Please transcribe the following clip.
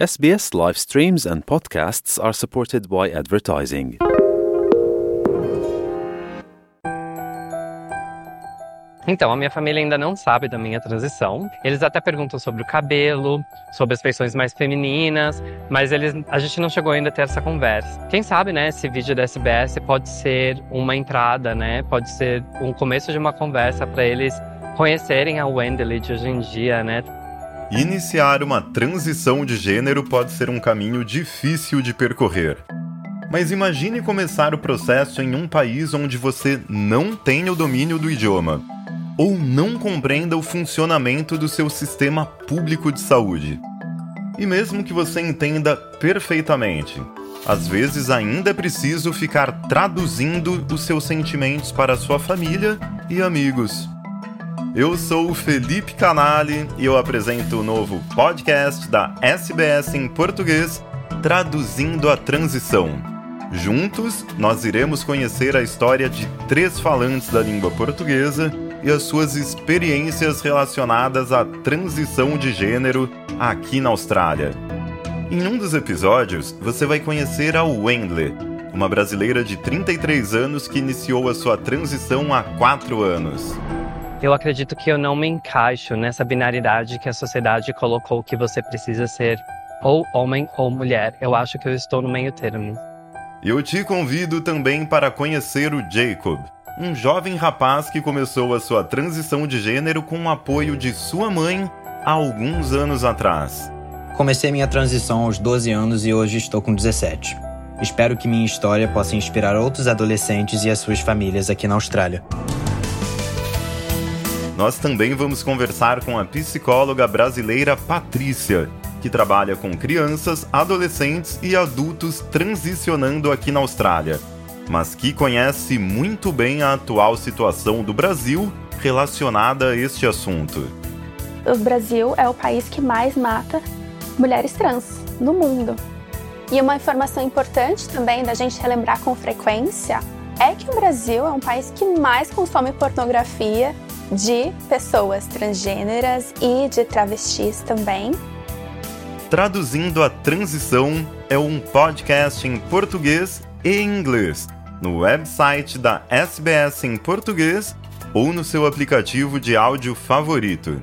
SBS live streams and podcasts are supported by advertising. Então, a minha família ainda não sabe da minha transição. Eles até perguntam sobre o cabelo, sobre as feições mais femininas, mas eles, a gente não chegou ainda a ter essa conversa. Quem sabe, né, esse vídeo da SBS pode ser uma entrada, né? Pode ser um começo de uma conversa para eles conhecerem a Wendell de hoje em dia, né? Iniciar uma transição de gênero pode ser um caminho difícil de percorrer. Mas imagine começar o processo em um país onde você não tem o domínio do idioma ou não compreenda o funcionamento do seu sistema público de saúde. E mesmo que você entenda perfeitamente, às vezes ainda é preciso ficar traduzindo os seus sentimentos para sua família e amigos. Eu sou o Felipe Canali e eu apresento o novo podcast da SBS em português, Traduzindo a Transição. Juntos, nós iremos conhecer a história de três falantes da língua portuguesa e as suas experiências relacionadas à transição de gênero aqui na Austrália. Em um dos episódios, você vai conhecer a Wendley, uma brasileira de 33 anos que iniciou a sua transição há 4 anos. Eu acredito que eu não me encaixo nessa binaridade que a sociedade colocou que você precisa ser ou homem ou mulher. Eu acho que eu estou no meio termo. Eu te convido também para conhecer o Jacob, um jovem rapaz que começou a sua transição de gênero com o apoio de sua mãe há alguns anos atrás. Comecei minha transição aos 12 anos e hoje estou com 17. Espero que minha história possa inspirar outros adolescentes e as suas famílias aqui na Austrália. Nós também vamos conversar com a psicóloga brasileira Patrícia, que trabalha com crianças, adolescentes e adultos transicionando aqui na Austrália mas que conhece muito bem a atual situação do Brasil relacionada a este assunto. O Brasil é o país que mais mata mulheres trans no mundo. E uma informação importante também da gente relembrar com frequência é que o Brasil é um país que mais consome pornografia de pessoas transgêneras e de travestis também. Traduzindo a Transição é um podcast em português e inglês no website da SBS em português ou no seu aplicativo de áudio favorito.